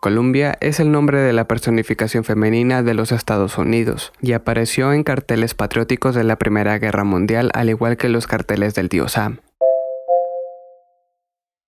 Columbia es el nombre de la personificación femenina de los Estados Unidos y apareció en carteles patrióticos de la Primera Guerra Mundial al igual que los carteles del tío Sam.